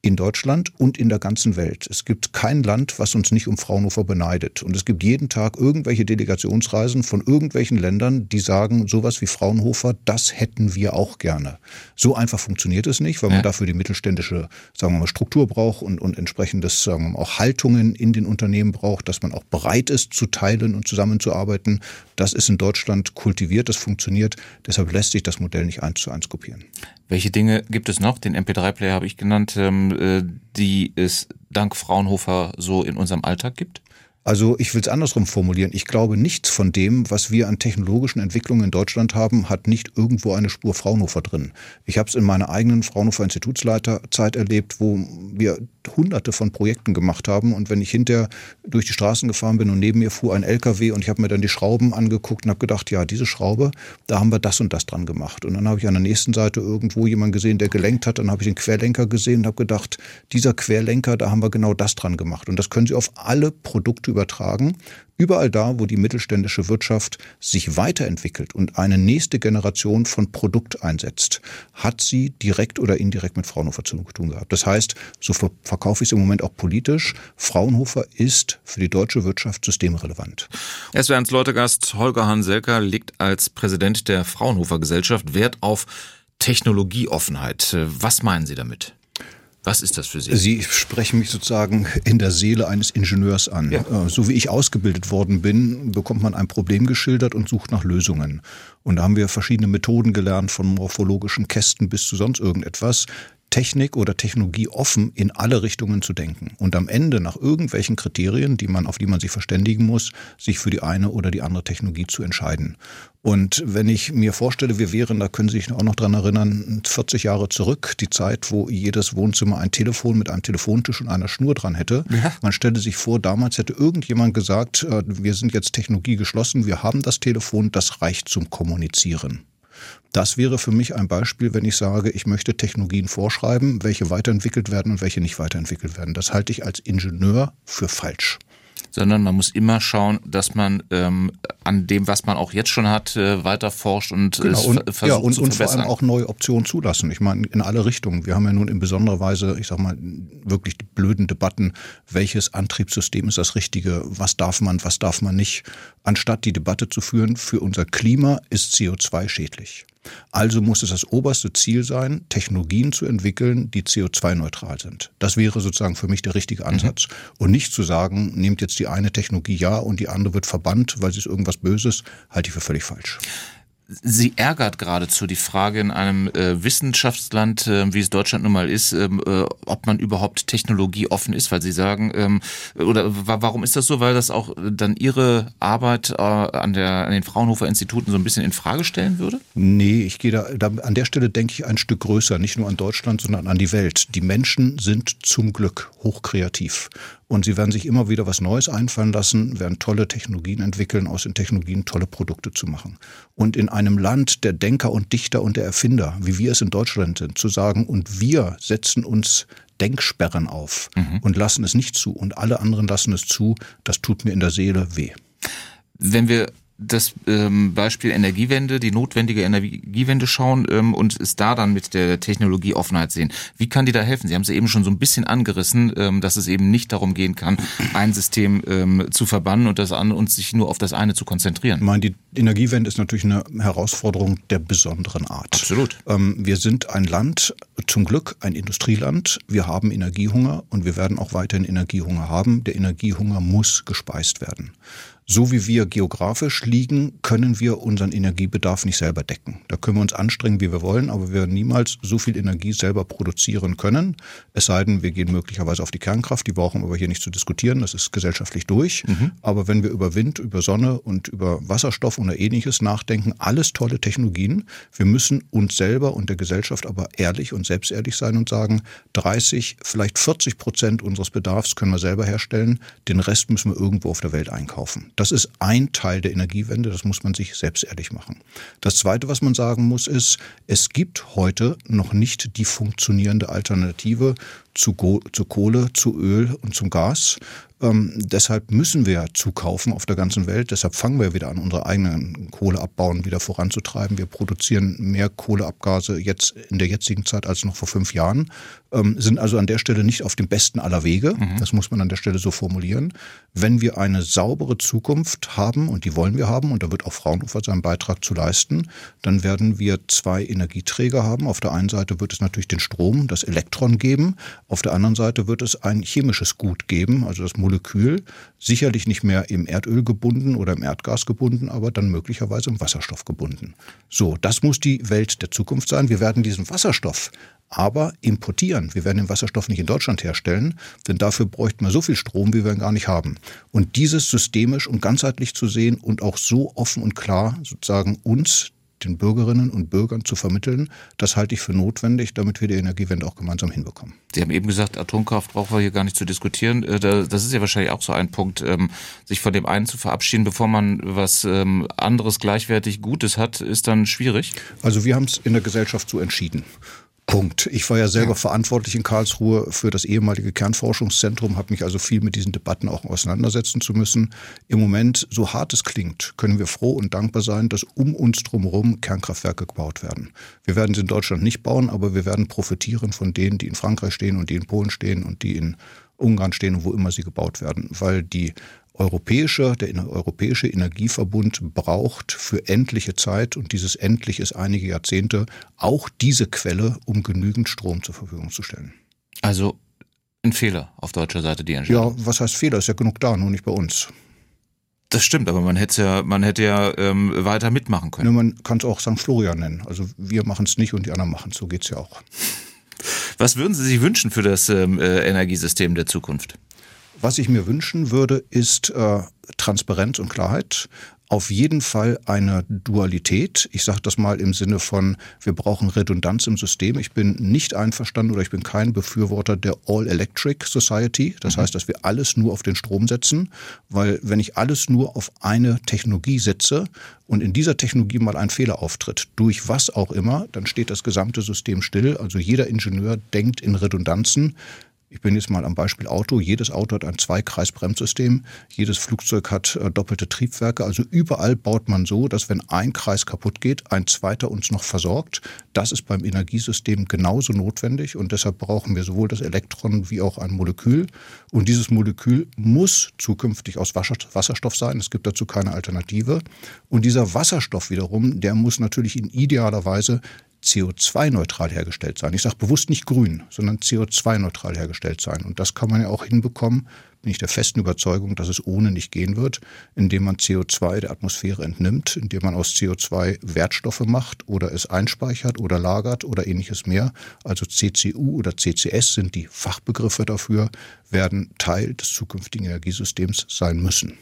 in Deutschland und in der ganzen Welt. Es gibt kein Land, was uns nicht um Fraunhofer beneidet. Und es gibt jeden Tag irgendwelche Delegationsreisen von irgendwelchen Ländern, die sagen, sowas wie Fraunhofer, das hätten wir auch gerne. So einfach funktioniert es nicht, weil man dafür die mittelständische, sagen wir mal, Struktur braucht und, und entsprechendes, sagen wir mal, auch Haltungen in den Unternehmen braucht, dass man auch bereit ist zu teilen und zusammenzuarbeiten. Das ist in Deutschland kultiviert, das funktioniert. Deshalb lässt sich das Modell nicht eins zu eins kopieren. Welche Dinge gibt es noch? Den MP3-Player habe ich genannt, ähm, äh, die es dank Fraunhofer so in unserem Alltag gibt? Also ich will es andersrum formulieren. Ich glaube, nichts von dem, was wir an technologischen Entwicklungen in Deutschland haben, hat nicht irgendwo eine Spur Fraunhofer drin. Ich habe es in meiner eigenen Fraunhofer Institutsleiterzeit erlebt, wo wir hunderte von Projekten gemacht haben und wenn ich hinterher durch die Straßen gefahren bin und neben mir fuhr ein LKW und ich habe mir dann die Schrauben angeguckt und habe gedacht, ja, diese Schraube, da haben wir das und das dran gemacht. Und dann habe ich an der nächsten Seite irgendwo jemanden gesehen, der gelenkt hat, dann habe ich den Querlenker gesehen und habe gedacht, dieser Querlenker, da haben wir genau das dran gemacht. Und das können Sie auf alle Produkte übertragen. Überall da, wo die mittelständische Wirtschaft sich weiterentwickelt und eine nächste Generation von Produkt einsetzt, hat sie direkt oder indirekt mit Fraunhofer zu tun gehabt. Das heißt, so verkaufe ich es im Moment auch politisch. Fraunhofer ist für die deutsche Wirtschaft systemrelevant. Es wäre Leutegast Holger Hanselker legt als Präsident der Fraunhofer Gesellschaft Wert auf Technologieoffenheit. Was meinen Sie damit? Was ist das für Sie? Sie sprechen mich sozusagen in der Seele eines Ingenieurs an. Ja. Äh, so wie ich ausgebildet worden bin, bekommt man ein Problem geschildert und sucht nach Lösungen. Und da haben wir verschiedene Methoden gelernt, von morphologischen Kästen bis zu sonst irgendetwas. Technik oder Technologie offen in alle Richtungen zu denken und am Ende nach irgendwelchen Kriterien, die man, auf die man sich verständigen muss, sich für die eine oder die andere Technologie zu entscheiden. Und wenn ich mir vorstelle, wir wären, da können Sie sich auch noch dran erinnern, 40 Jahre zurück, die Zeit, wo jedes Wohnzimmer ein Telefon mit einem Telefontisch und einer Schnur dran hätte. Ja. Man stelle sich vor, damals hätte irgendjemand gesagt, äh, wir sind jetzt Technologie geschlossen, wir haben das Telefon, das reicht zum Kommunizieren. Das wäre für mich ein Beispiel, wenn ich sage, ich möchte Technologien vorschreiben, welche weiterentwickelt werden und welche nicht weiterentwickelt werden. Das halte ich als Ingenieur für falsch sondern man muss immer schauen, dass man ähm, an dem, was man auch jetzt schon hat, äh, weiter forscht und genau, und, versucht ja, und, zu und vor allem auch neue Optionen zulassen. Ich meine, in alle Richtungen. Wir haben ja nun in besonderer Weise, ich sag mal, wirklich die blöden Debatten, welches Antriebssystem ist das Richtige, was darf man, was darf man nicht, anstatt die Debatte zu führen, für unser Klima ist CO2 schädlich. Also muss es das oberste Ziel sein, Technologien zu entwickeln, die CO2-neutral sind. Das wäre sozusagen für mich der richtige Ansatz. Mhm. Und nicht zu sagen, nehmt jetzt die eine Technologie ja und die andere wird verbannt, weil sie ist irgendwas Böses, halte ich für völlig falsch. Sie ärgert geradezu die Frage in einem äh, Wissenschaftsland, äh, wie es Deutschland nun mal ist, ähm, äh, ob man überhaupt technologieoffen ist, weil Sie sagen, ähm, oder warum ist das so? Weil das auch dann Ihre Arbeit äh, an, der, an den Fraunhofer Instituten so ein bisschen in Frage stellen würde? Nee, ich gehe da, da an der Stelle denke ich ein Stück größer, nicht nur an Deutschland, sondern an die Welt. Die Menschen sind zum Glück hochkreativ. Und sie werden sich immer wieder was Neues einfallen lassen, werden tolle Technologien entwickeln, aus den Technologien tolle Produkte zu machen. Und in einem Land der Denker und Dichter und der Erfinder, wie wir es in Deutschland sind, zu sagen, und wir setzen uns Denksperren auf mhm. und lassen es nicht zu und alle anderen lassen es zu, das tut mir in der Seele weh. Wenn wir das ähm, Beispiel Energiewende, die notwendige Energiewende schauen ähm, und es da dann mit der Technologieoffenheit sehen. Wie kann die da helfen? Sie haben es eben schon so ein bisschen angerissen, ähm, dass es eben nicht darum gehen kann, ein System ähm, zu verbannen und das an und sich nur auf das eine zu konzentrieren. Ich meine, die Energiewende ist natürlich eine Herausforderung der besonderen Art. Absolut. Ähm, wir sind ein Land, zum Glück ein Industrieland. Wir haben Energiehunger und wir werden auch weiterhin Energiehunger haben. Der Energiehunger muss gespeist werden. So wie wir geografisch liegen, können wir unseren Energiebedarf nicht selber decken. Da können wir uns anstrengen, wie wir wollen, aber wir werden niemals so viel Energie selber produzieren können. Es sei denn, wir gehen möglicherweise auf die Kernkraft, die brauchen wir aber hier nicht zu diskutieren, das ist gesellschaftlich durch. Mhm. Aber wenn wir über Wind, über Sonne und über Wasserstoff oder ähnliches nachdenken, alles tolle Technologien. Wir müssen uns selber und der Gesellschaft aber ehrlich und selbstehrlich sein und sagen, 30, vielleicht 40 Prozent unseres Bedarfs können wir selber herstellen, den Rest müssen wir irgendwo auf der Welt einkaufen. Das ist ein Teil der Energiewende, das muss man sich selbst ehrlich machen. Das Zweite, was man sagen muss, ist, es gibt heute noch nicht die funktionierende Alternative zu, zu Kohle, zu Öl und zum Gas. Ähm, deshalb müssen wir zukaufen auf der ganzen Welt. Deshalb fangen wir wieder an, unsere eigenen Kohleabbauen wieder voranzutreiben. Wir produzieren mehr Kohleabgase jetzt in der jetzigen Zeit als noch vor fünf Jahren, ähm, sind also an der Stelle nicht auf dem besten aller Wege. Mhm. Das muss man an der Stelle so formulieren. Wenn wir eine saubere Zukunft haben, und die wollen wir haben, und da wird auch Fraunhofer seinen Beitrag zu leisten, dann werden wir zwei Energieträger haben. Auf der einen Seite wird es natürlich den Strom, das Elektron geben. Auf der anderen Seite wird es ein chemisches Gut geben, also das Molekül, sicherlich nicht mehr im Erdöl gebunden oder im Erdgas gebunden, aber dann möglicherweise im Wasserstoff gebunden. So, das muss die Welt der Zukunft sein. Wir werden diesen Wasserstoff aber importieren. Wir werden den Wasserstoff nicht in Deutschland herstellen, denn dafür bräuchten wir so viel Strom, wie wir ihn gar nicht haben. Und dieses systemisch und ganzheitlich zu sehen und auch so offen und klar sozusagen uns, den Bürgerinnen und Bürgern zu vermitteln, das halte ich für notwendig, damit wir die Energiewende auch gemeinsam hinbekommen. Sie haben eben gesagt, Atomkraft brauchen wir hier gar nicht zu diskutieren. Äh, das ist ja wahrscheinlich auch so ein Punkt, ähm, sich von dem einen zu verabschieden, bevor man was ähm, anderes gleichwertig Gutes hat, ist dann schwierig. Also wir haben es in der Gesellschaft so entschieden. Punkt. Ich war ja selber ja. verantwortlich in Karlsruhe für das ehemalige Kernforschungszentrum, habe mich also viel mit diesen Debatten auch auseinandersetzen zu müssen. Im Moment, so hart es klingt, können wir froh und dankbar sein, dass um uns drumherum Kernkraftwerke gebaut werden. Wir werden sie in Deutschland nicht bauen, aber wir werden profitieren von denen, die in Frankreich stehen und die in Polen stehen und die in Ungarn stehen und wo immer sie gebaut werden, weil die europäische, der Europäische Energieverbund braucht für endliche Zeit, und dieses endlich ist einige Jahrzehnte, auch diese Quelle, um genügend Strom zur Verfügung zu stellen. Also ein Fehler auf deutscher Seite, die Entscheidung. Ja, was heißt Fehler? Ist ja genug da, nur nicht bei uns. Das stimmt, aber man hätte ja, man hätte ja ähm, weiter mitmachen können. Ne, man kann es auch St. Florian nennen. Also wir machen es nicht und die anderen machen es. So geht's ja auch. Was würden Sie sich wünschen für das ähm, äh, Energiesystem der Zukunft? Was ich mir wünschen würde, ist äh, Transparenz und Klarheit auf jeden Fall eine Dualität. Ich sage das mal im Sinne von, wir brauchen Redundanz im System. Ich bin nicht einverstanden oder ich bin kein Befürworter der All-Electric Society. Das mhm. heißt, dass wir alles nur auf den Strom setzen, weil wenn ich alles nur auf eine Technologie setze und in dieser Technologie mal ein Fehler auftritt, durch was auch immer, dann steht das gesamte System still. Also jeder Ingenieur denkt in Redundanzen. Ich bin jetzt mal am Beispiel Auto. Jedes Auto hat ein Zweikreisbremssystem. Jedes Flugzeug hat äh, doppelte Triebwerke. Also überall baut man so, dass wenn ein Kreis kaputt geht, ein zweiter uns noch versorgt. Das ist beim Energiesystem genauso notwendig und deshalb brauchen wir sowohl das Elektron wie auch ein Molekül. Und dieses Molekül muss zukünftig aus Wasserstoff sein. Es gibt dazu keine Alternative. Und dieser Wasserstoff wiederum, der muss natürlich in idealer Weise CO2-neutral hergestellt sein. Ich sage bewusst nicht grün, sondern CO2-neutral hergestellt sein. Und das kann man ja auch hinbekommen, bin ich der festen Überzeugung, dass es ohne nicht gehen wird, indem man CO2 der Atmosphäre entnimmt, indem man aus CO2 Wertstoffe macht oder es einspeichert oder lagert oder ähnliches mehr. Also CCU oder CCS sind die Fachbegriffe dafür, werden Teil des zukünftigen Energiesystems sein müssen.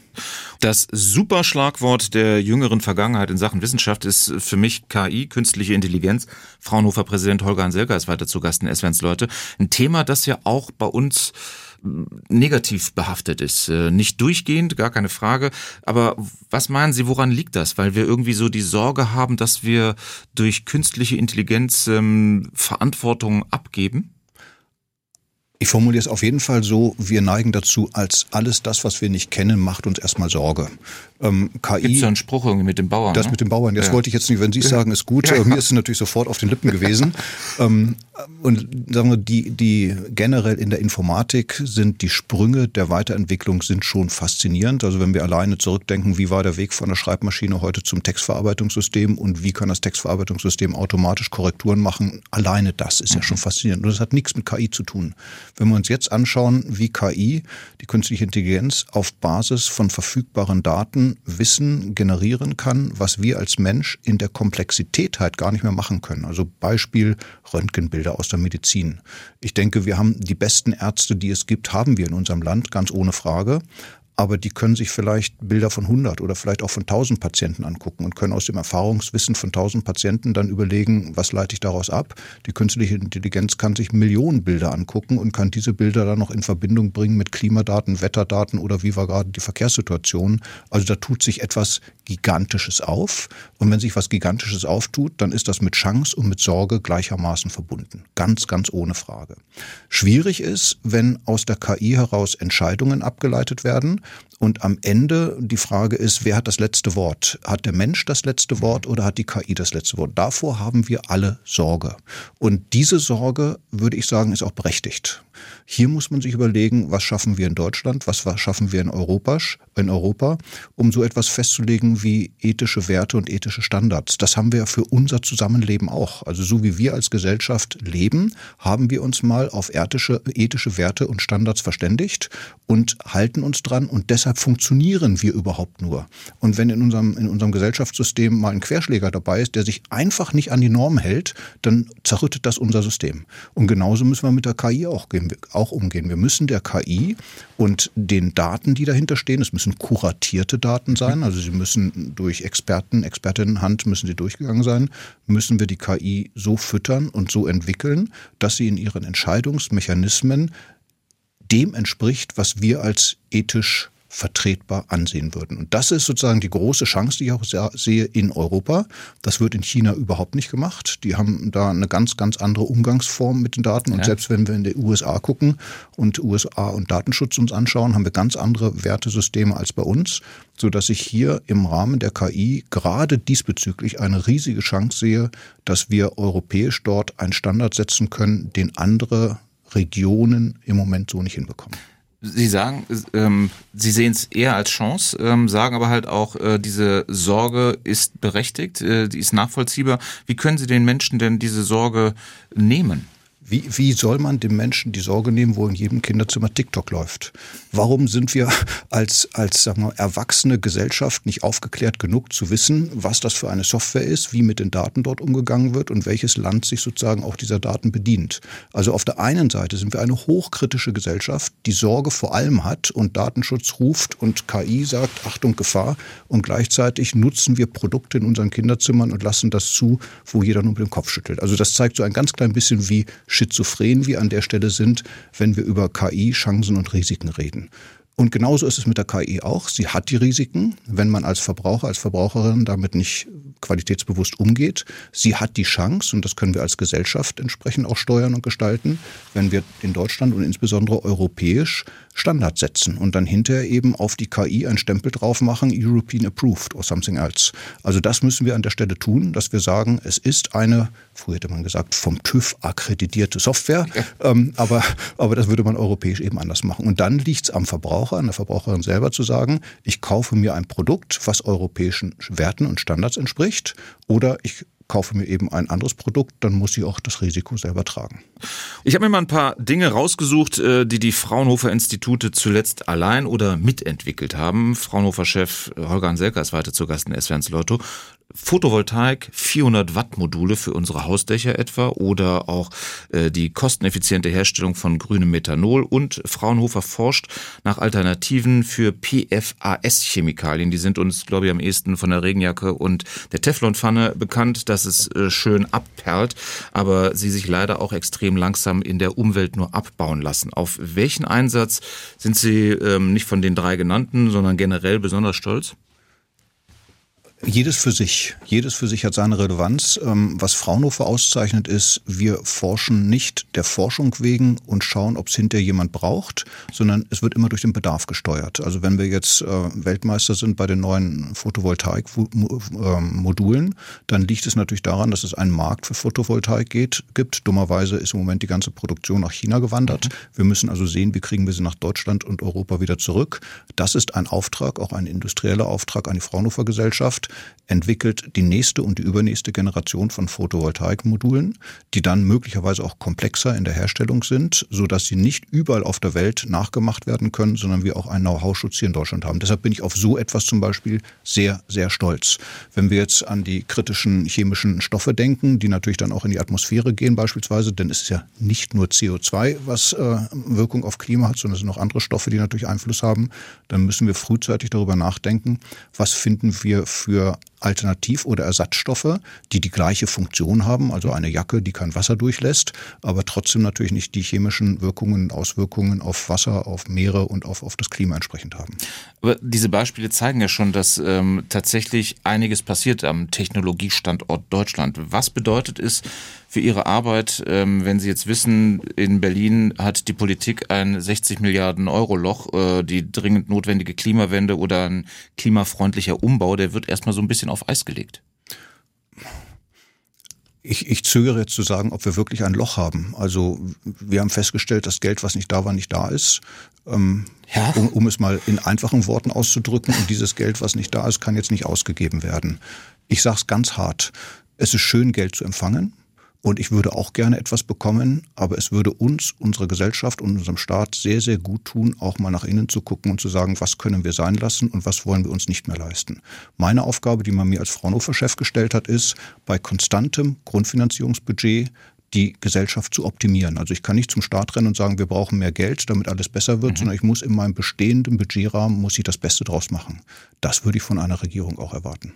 Das super Schlagwort der jüngeren Vergangenheit in Sachen Wissenschaft ist für mich KI, künstliche Intelligenz. Fraunhofer Präsident Holger Hanselka ist weiter zu Gast in SWNs Leute. Ein Thema, das ja auch bei uns negativ behaftet ist. Äh, nicht durchgehend, gar keine Frage. Aber was meinen Sie, woran liegt das? Weil wir irgendwie so die Sorge haben, dass wir durch künstliche Intelligenz ähm, Verantwortung abgeben? Ich formuliere es auf jeden Fall so, wir neigen dazu, als alles das, was wir nicht kennen, macht uns erstmal Sorge. Ähm, KI. Gibt ja einen Spruch irgendwie mit dem Bauern? Das ne? mit dem Bauern, das ja. wollte ich jetzt nicht, wenn Sie es sagen, ist gut. Ja. Mir ist es natürlich sofort auf den Lippen gewesen. ähm, und sagen wir, die, die generell in der Informatik sind die Sprünge der Weiterentwicklung sind schon faszinierend. Also wenn wir alleine zurückdenken, wie war der Weg von der Schreibmaschine heute zum Textverarbeitungssystem und wie kann das Textverarbeitungssystem automatisch Korrekturen machen, alleine das ist ja schon faszinierend. Und das hat nichts mit KI zu tun. Wenn wir uns jetzt anschauen, wie KI, die künstliche Intelligenz, auf Basis von verfügbaren Daten Wissen generieren kann, was wir als Mensch in der Komplexität halt gar nicht mehr machen können. Also Beispiel Röntgenbilder aus der Medizin. Ich denke, wir haben die besten Ärzte, die es gibt, haben wir in unserem Land, ganz ohne Frage aber die können sich vielleicht Bilder von 100 oder vielleicht auch von 1000 Patienten angucken und können aus dem Erfahrungswissen von 1000 Patienten dann überlegen, was leite ich daraus ab. Die künstliche Intelligenz kann sich Millionen Bilder angucken und kann diese Bilder dann noch in Verbindung bringen mit Klimadaten, Wetterdaten oder wie war gerade die Verkehrssituation. Also da tut sich etwas Gigantisches auf. Und wenn sich was Gigantisches auftut, dann ist das mit Chance und mit Sorge gleichermaßen verbunden. Ganz, ganz ohne Frage. Schwierig ist, wenn aus der KI heraus Entscheidungen abgeleitet werden und am Ende die Frage ist, wer hat das letzte Wort? Hat der Mensch das letzte Wort oder hat die KI das letzte Wort? Davor haben wir alle Sorge. Und diese Sorge, würde ich sagen, ist auch berechtigt. Hier muss man sich überlegen, was schaffen wir in Deutschland, was schaffen wir in Europa, in Europa, um so etwas festzulegen wie ethische Werte und ethische Standards. Das haben wir für unser Zusammenleben auch. Also so wie wir als Gesellschaft leben, haben wir uns mal auf ethische, ethische Werte und Standards verständigt und halten uns dran und deshalb funktionieren wir überhaupt nur. Und wenn in unserem, in unserem Gesellschaftssystem mal ein Querschläger dabei ist, der sich einfach nicht an die Norm hält, dann zerrüttet das unser System. Und genauso müssen wir mit der KI auch gehen auch umgehen. Wir müssen der KI und den Daten, die dahinter stehen, es müssen kuratierte Daten sein, also sie müssen durch Experten, Expertinnenhand müssen sie durchgegangen sein, müssen wir die KI so füttern und so entwickeln, dass sie in ihren Entscheidungsmechanismen dem entspricht, was wir als ethisch vertretbar ansehen würden. Und das ist sozusagen die große Chance, die ich auch sehe in Europa. Das wird in China überhaupt nicht gemacht. Die haben da eine ganz, ganz andere Umgangsform mit den Daten. Und ja. selbst wenn wir in die USA gucken und USA und Datenschutz uns anschauen, haben wir ganz andere Wertesysteme als bei uns, so dass ich hier im Rahmen der KI gerade diesbezüglich eine riesige Chance sehe, dass wir europäisch dort einen Standard setzen können, den andere Regionen im Moment so nicht hinbekommen. Sie sagen, ähm, Sie sehen es eher als Chance, ähm, sagen aber halt auch, äh, diese Sorge ist berechtigt, äh, die ist nachvollziehbar. Wie können Sie den Menschen denn diese Sorge nehmen? Wie, wie soll man dem Menschen die Sorge nehmen, wo in jedem Kinderzimmer TikTok läuft? Warum sind wir als, als sagen wir, erwachsene Gesellschaft nicht aufgeklärt genug zu wissen, was das für eine Software ist, wie mit den Daten dort umgegangen wird und welches Land sich sozusagen auch dieser Daten bedient? Also auf der einen Seite sind wir eine hochkritische Gesellschaft, die Sorge vor allem hat und Datenschutz ruft und KI sagt, Achtung, Gefahr. Und gleichzeitig nutzen wir Produkte in unseren Kinderzimmern und lassen das zu, wo jeder nur mit dem Kopf schüttelt. Also das zeigt so ein ganz klein bisschen, wie schizophren wir an der Stelle sind, wenn wir über KI, Chancen und Risiken reden. Und genauso ist es mit der KI auch. Sie hat die Risiken, wenn man als Verbraucher, als Verbraucherin damit nicht qualitätsbewusst umgeht. Sie hat die Chance, und das können wir als Gesellschaft entsprechend auch steuern und gestalten, wenn wir in Deutschland und insbesondere europäisch Standards setzen und dann hinterher eben auf die KI einen Stempel drauf machen, European approved or something else. Also das müssen wir an der Stelle tun, dass wir sagen, es ist eine, früher hätte man gesagt, vom TÜV akkreditierte Software, ähm, aber, aber das würde man europäisch eben anders machen. Und dann liegt es am Verbraucher, an der Verbraucherin selber zu sagen, ich kaufe mir ein Produkt, was europäischen Werten und Standards entspricht oder ich kaufe mir eben ein anderes Produkt, dann muss ich auch das Risiko selber tragen. Ich habe mir mal ein paar Dinge rausgesucht, äh, die die Fraunhofer Institute zuletzt allein oder mitentwickelt haben. Fraunhofer-Chef Holger Anselka ist weiter zu Gast in SWRs Lotto. Photovoltaik, 400 Watt Module für unsere Hausdächer etwa oder auch äh, die kosteneffiziente Herstellung von grünem Methanol und Fraunhofer forscht nach Alternativen für PFAS-Chemikalien. Die sind uns, glaube ich, am ehesten von der Regenjacke und der Teflonpfanne bekannt, dass es äh, schön abperlt, aber sie sich leider auch extrem langsam in der Umwelt nur abbauen lassen. Auf welchen Einsatz sind Sie ähm, nicht von den drei genannten, sondern generell besonders stolz? Jedes für sich. Jedes für sich hat seine Relevanz. Ähm, was Fraunhofer auszeichnet ist, wir forschen nicht der Forschung wegen und schauen, ob es hinterher jemand braucht, sondern es wird immer durch den Bedarf gesteuert. Also wenn wir jetzt äh, Weltmeister sind bei den neuen Photovoltaik-Modulen, dann liegt es natürlich daran, dass es einen Markt für Photovoltaik geht, gibt. Dummerweise ist im Moment die ganze Produktion nach China gewandert. Wir müssen also sehen, wie kriegen wir sie nach Deutschland und Europa wieder zurück. Das ist ein Auftrag, auch ein industrieller Auftrag an die Fraunhofer Gesellschaft entwickelt die nächste und die übernächste Generation von Photovoltaikmodulen, die dann möglicherweise auch komplexer in der Herstellung sind, so dass sie nicht überall auf der Welt nachgemacht werden können, sondern wir auch einen Know-how-Schutz hier in Deutschland haben. Deshalb bin ich auf so etwas zum Beispiel sehr, sehr stolz. Wenn wir jetzt an die kritischen chemischen Stoffe denken, die natürlich dann auch in die Atmosphäre gehen beispielsweise, denn es ist ja nicht nur CO2, was äh, Wirkung auf Klima hat, sondern es sind auch andere Stoffe, die natürlich Einfluss haben, dann müssen wir frühzeitig darüber nachdenken, was finden wir für für Alternativ- oder Ersatzstoffe, die die gleiche Funktion haben, also eine Jacke, die kein Wasser durchlässt, aber trotzdem natürlich nicht die chemischen Wirkungen und Auswirkungen auf Wasser, auf Meere und auf, auf das Klima entsprechend haben. Aber diese Beispiele zeigen ja schon, dass ähm, tatsächlich einiges passiert am Technologiestandort Deutschland. Was bedeutet es für Ihre Arbeit, ähm, wenn Sie jetzt wissen, in Berlin hat die Politik ein 60 Milliarden Euro Loch, äh, die dringend notwendige Klimawende oder ein klimafreundlicher Umbau, der wird erstmal so ein bisschen auf Eis gelegt? Ich, ich zögere jetzt zu sagen, ob wir wirklich ein Loch haben. Also wir haben festgestellt, dass Geld, was nicht da war, nicht da ist. Ähm, ja. um, um es mal in einfachen Worten auszudrücken. Und dieses Geld, was nicht da ist, kann jetzt nicht ausgegeben werden. Ich sage es ganz hart. Es ist schön, Geld zu empfangen. Und ich würde auch gerne etwas bekommen, aber es würde uns, unserer Gesellschaft und unserem Staat sehr, sehr gut tun, auch mal nach innen zu gucken und zu sagen, was können wir sein lassen und was wollen wir uns nicht mehr leisten. Meine Aufgabe, die man mir als Fraunhofer-Chef gestellt hat, ist, bei konstantem Grundfinanzierungsbudget die Gesellschaft zu optimieren. Also ich kann nicht zum Staat rennen und sagen, wir brauchen mehr Geld, damit alles besser wird, mhm. sondern ich muss in meinem bestehenden Budgetrahmen muss ich das Beste draus machen. Das würde ich von einer Regierung auch erwarten.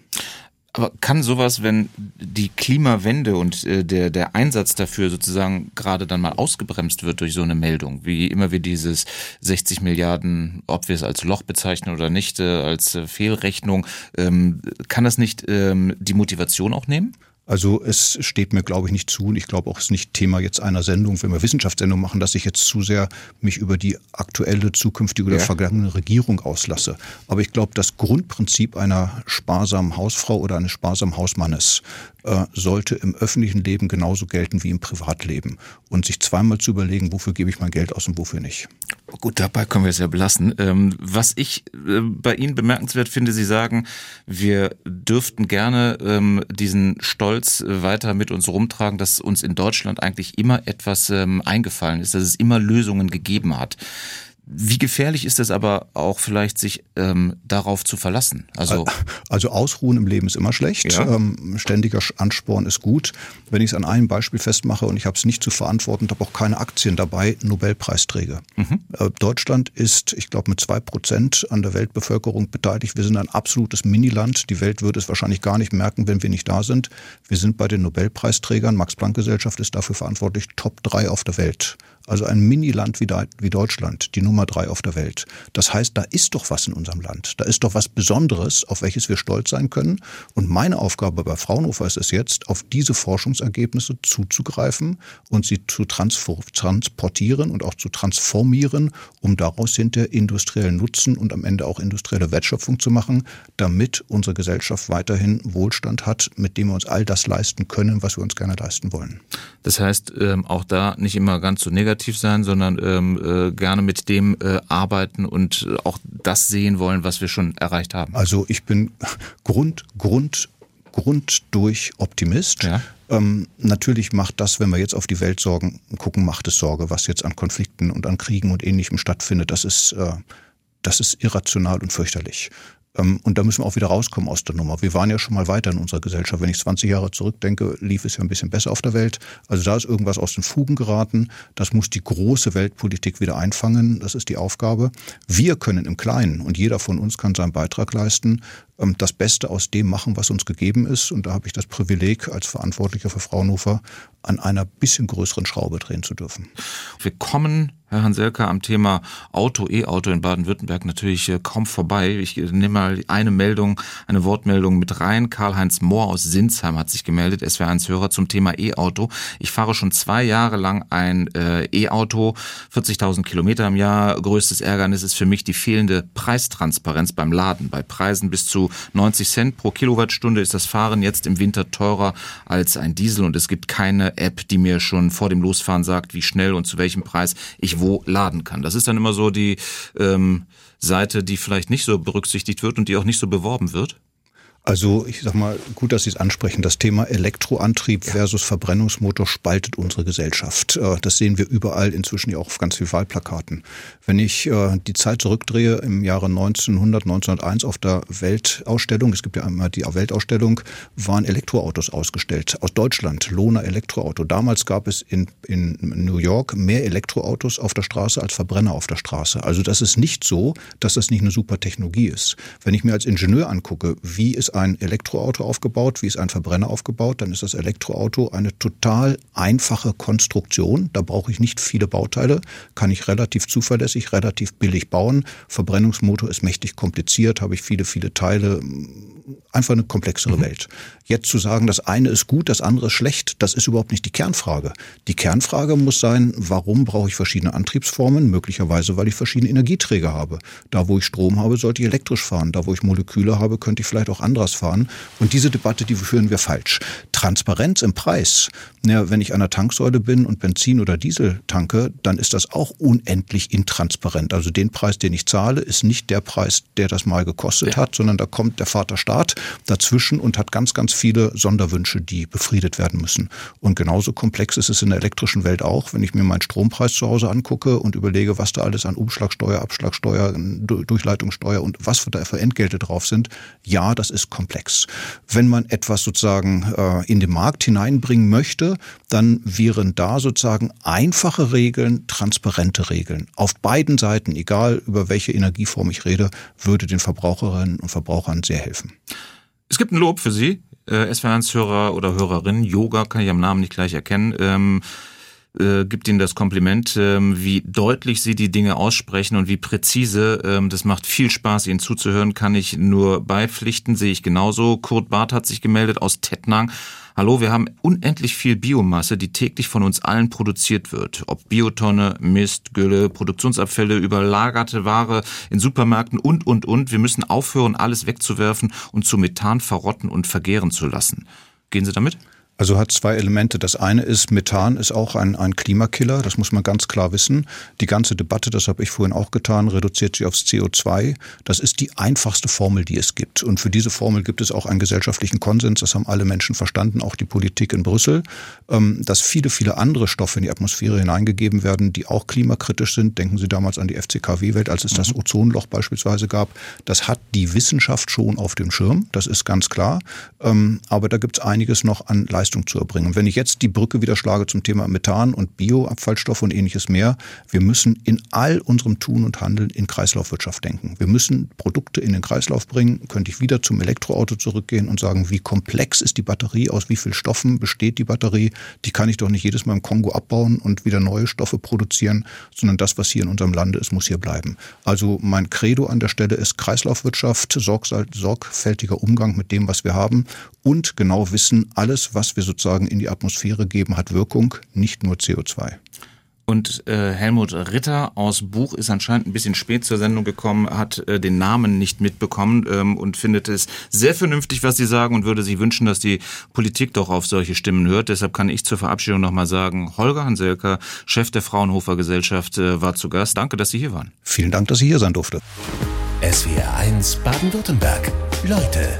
Aber kann sowas, wenn die Klimawende und äh, der, der Einsatz dafür sozusagen gerade dann mal ausgebremst wird durch so eine Meldung, wie immer wir dieses 60 Milliarden, ob wir es als Loch bezeichnen oder nicht, äh, als äh, Fehlrechnung, ähm, kann das nicht ähm, die Motivation auch nehmen? Also es steht mir, glaube ich, nicht zu und ich glaube auch, es ist nicht Thema jetzt einer Sendung, wenn wir Wissenschaftssendung machen, dass ich jetzt zu sehr mich über die aktuelle, zukünftige oder ja. vergangene Regierung auslasse. Aber ich glaube, das Grundprinzip einer sparsamen Hausfrau oder eines sparsamen Hausmannes äh, sollte im öffentlichen Leben genauso gelten wie im Privatleben. Und sich zweimal zu überlegen, wofür gebe ich mein Geld aus und wofür nicht. Gut, dabei können wir es ja belassen. Ähm, was ich äh, bei Ihnen bemerkenswert finde, Sie sagen, wir dürften gerne ähm, diesen Stolz weiter mit uns rumtragen, dass uns in Deutschland eigentlich immer etwas ähm, eingefallen ist, dass es immer Lösungen gegeben hat. Wie gefährlich ist es aber auch vielleicht, sich ähm, darauf zu verlassen? Also, also Ausruhen im Leben ist immer schlecht. Ja. Ähm, ständiger Ansporn ist gut. Wenn ich es an einem Beispiel festmache und ich habe es nicht zu verantworten, habe auch keine Aktien dabei, Nobelpreisträger. Mhm. Äh, Deutschland ist, ich glaube, mit zwei Prozent an der Weltbevölkerung beteiligt. Wir sind ein absolutes Miniland. Die Welt würde es wahrscheinlich gar nicht merken, wenn wir nicht da sind. Wir sind bei den Nobelpreisträgern. Max-Planck-Gesellschaft ist dafür verantwortlich, Top 3 auf der Welt. Also ein Miniland wie, Deutschland, die Nummer drei auf der Welt. Das heißt, da ist doch was in unserem Land. Da ist doch was Besonderes, auf welches wir stolz sein können. Und meine Aufgabe bei Fraunhofer ist es jetzt, auf diese Forschungsergebnisse zuzugreifen und sie zu transportieren und auch zu transformieren, um daraus hinter industriellen Nutzen und am Ende auch industrielle Wertschöpfung zu machen, damit unsere Gesellschaft weiterhin Wohlstand hat, mit dem wir uns all das leisten können, was wir uns gerne leisten wollen. Das heißt, ähm, auch da nicht immer ganz so negativ negativ sein, sondern ähm, äh, gerne mit dem äh, arbeiten und äh, auch das sehen wollen, was wir schon erreicht haben. Also ich bin Grund, Grund, Grund durch Optimist. Ja. Ähm, natürlich macht das, wenn wir jetzt auf die Welt sorgen, gucken, macht es Sorge, was jetzt an Konflikten und an Kriegen und Ähnlichem stattfindet. Das ist, äh, das ist irrational und fürchterlich. Ähm, und da müssen wir auch wieder rauskommen aus der Nummer. Wir waren ja schon mal weiter in unserer Gesellschaft. Wenn ich 20 Jahre zurückdenke, lief es ja ein bisschen besser auf der Welt. Also da ist irgendwas aus den Fugen geraten. Das muss die große Weltpolitik wieder einfangen. Das ist die Aufgabe. Wir können im Kleinen und jeder von uns kann seinen Beitrag leisten, das Beste aus dem machen, was uns gegeben ist. Und da habe ich das Privileg, als Verantwortlicher für Fraunhofer an einer bisschen größeren Schraube drehen zu dürfen. Wir kommen, Herr Hanselka, am Thema Auto, E-Auto in Baden-Württemberg natürlich äh, kaum vorbei. Ich nehme mal eine Meldung, eine Wortmeldung mit rein. Karl-Heinz Mohr aus Sinsheim hat sich gemeldet, SWR1-Hörer zum Thema E-Auto. Ich fahre schon zwei Jahre lang ein äh, E-Auto, 40.000 Kilometer im Jahr. Größtes Ärgernis ist für mich die fehlende Preistransparenz beim Laden. Bei Preisen bis zu 90 Cent pro Kilowattstunde ist das Fahren jetzt im Winter teurer als ein Diesel und es gibt keine App, die mir schon vor dem Losfahren sagt, wie schnell und zu welchem Preis ich wo laden kann. Das ist dann immer so die ähm, Seite, die vielleicht nicht so berücksichtigt wird und die auch nicht so beworben wird. Also ich sag mal, gut, dass Sie es ansprechen. Das Thema Elektroantrieb ja. versus Verbrennungsmotor spaltet unsere Gesellschaft. Äh, das sehen wir überall inzwischen ja auch auf ganz vielen Wahlplakaten. Wenn ich äh, die Zeit zurückdrehe im Jahre 1900, 1901 auf der Weltausstellung, es gibt ja einmal die Weltausstellung, waren Elektroautos ausgestellt. Aus Deutschland, Lohner Elektroauto. Damals gab es in, in New York mehr Elektroautos auf der Straße als Verbrenner auf der Straße. Also das ist nicht so, dass das nicht eine super Technologie ist. Wenn ich mir als Ingenieur angucke, wie ist ein Elektroauto aufgebaut, wie ist ein Verbrenner aufgebaut, dann ist das Elektroauto eine total einfache Konstruktion. Da brauche ich nicht viele Bauteile, kann ich relativ zuverlässig, relativ billig bauen. Verbrennungsmotor ist mächtig kompliziert, habe ich viele, viele Teile, einfach eine komplexere mhm. Welt. Jetzt zu sagen, das eine ist gut, das andere ist schlecht, das ist überhaupt nicht die Kernfrage. Die Kernfrage muss sein, warum brauche ich verschiedene Antriebsformen? Möglicherweise, weil ich verschiedene Energieträger habe. Da, wo ich Strom habe, sollte ich elektrisch fahren. Da, wo ich Moleküle habe, könnte ich vielleicht auch anderes fahren. Und diese Debatte, die führen wir falsch. Transparenz im Preis. Ja, wenn ich an der Tanksäule bin und Benzin oder Diesel tanke, dann ist das auch unendlich intransparent. Also den Preis, den ich zahle, ist nicht der Preis, der das mal gekostet ja. hat, sondern da kommt der Vater Staat dazwischen und hat ganz, ganz viele Sonderwünsche, die befriedet werden müssen. Und genauso komplex ist es in der elektrischen Welt auch, wenn ich mir meinen Strompreis zu Hause angucke und überlege, was da alles an Umschlagsteuer, Abschlagsteuer, Durchleitungssteuer und was da für Entgelte drauf sind. Ja, das ist komplex. Wenn man etwas sozusagen äh, in den Markt hineinbringen möchte, dann wären da sozusagen einfache Regeln, transparente Regeln. Auf beiden Seiten, egal über welche Energieform ich rede, würde den Verbraucherinnen und Verbrauchern sehr helfen. Es gibt ein Lob für Sie, äh, SW1-Hörer oder Hörerin. Yoga kann ich am Namen nicht gleich erkennen. Ähm, äh, gibt Ihnen das Kompliment, ähm, wie deutlich Sie die Dinge aussprechen und wie präzise. Ähm, das macht viel Spaß, Ihnen zuzuhören, kann ich nur beipflichten, sehe ich genauso. Kurt Barth hat sich gemeldet aus Tettnang Hallo, wir haben unendlich viel Biomasse, die täglich von uns allen produziert wird. Ob Biotonne, Mist, Gülle, Produktionsabfälle, überlagerte Ware in Supermärkten und, und, und. Wir müssen aufhören, alles wegzuwerfen und zu Methan verrotten und vergehren zu lassen. Gehen Sie damit? Also hat zwei Elemente. Das eine ist, Methan ist auch ein, ein Klimakiller, das muss man ganz klar wissen. Die ganze Debatte, das habe ich vorhin auch getan, reduziert sich aufs CO2. Das ist die einfachste Formel, die es gibt. Und für diese Formel gibt es auch einen gesellschaftlichen Konsens, das haben alle Menschen verstanden, auch die Politik in Brüssel, ähm, dass viele, viele andere Stoffe in die Atmosphäre hineingegeben werden, die auch klimakritisch sind. Denken Sie damals an die FCKW-Welt, als es das mhm. Ozonloch beispielsweise gab. Das hat die Wissenschaft schon auf dem Schirm, das ist ganz klar. Ähm, aber da gibt es einiges noch an Leistung Leistung zu erbringen. Und wenn ich jetzt die Brücke wieder schlage zum Thema Methan und Bioabfallstoffe und ähnliches mehr, wir müssen in all unserem Tun und Handeln in Kreislaufwirtschaft denken. Wir müssen Produkte in den Kreislauf bringen. Könnte ich wieder zum Elektroauto zurückgehen und sagen, wie komplex ist die Batterie, aus wie vielen Stoffen besteht die Batterie? Die kann ich doch nicht jedes Mal im Kongo abbauen und wieder neue Stoffe produzieren, sondern das, was hier in unserem Lande ist, muss hier bleiben. Also mein Credo an der Stelle ist Kreislaufwirtschaft, sorgfältiger Umgang mit dem, was wir haben und genau wissen, alles, was wir sozusagen in die Atmosphäre geben, hat Wirkung, nicht nur CO2. Und äh, Helmut Ritter aus Buch ist anscheinend ein bisschen spät zur Sendung gekommen, hat äh, den Namen nicht mitbekommen ähm, und findet es sehr vernünftig, was Sie sagen und würde sich wünschen, dass die Politik doch auf solche Stimmen hört. Deshalb kann ich zur Verabschiedung nochmal sagen, Holger Hanselker, Chef der Fraunhofer Gesellschaft, äh, war zu Gast. Danke, dass Sie hier waren. Vielen Dank, dass ich hier sein durfte. SWR 1 Baden-Württemberg. Leute,